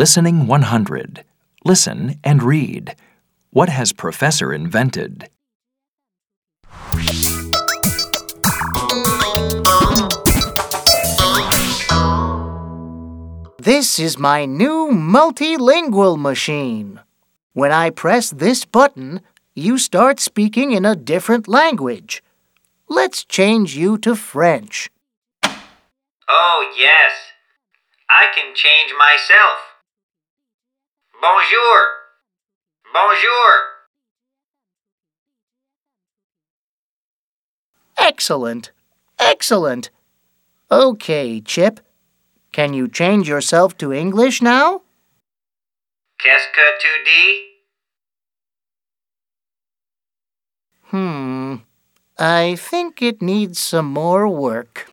Listening 100. Listen and read. What has Professor invented? This is my new multilingual machine. When I press this button, you start speaking in a different language. Let's change you to French. Oh, yes. I can change myself. Bonjour. Bonjour. Excellent. Excellent. Okay, Chip. Can you change yourself to English now? Qu'est-ce que tu dis? Hmm. I think it needs some more work.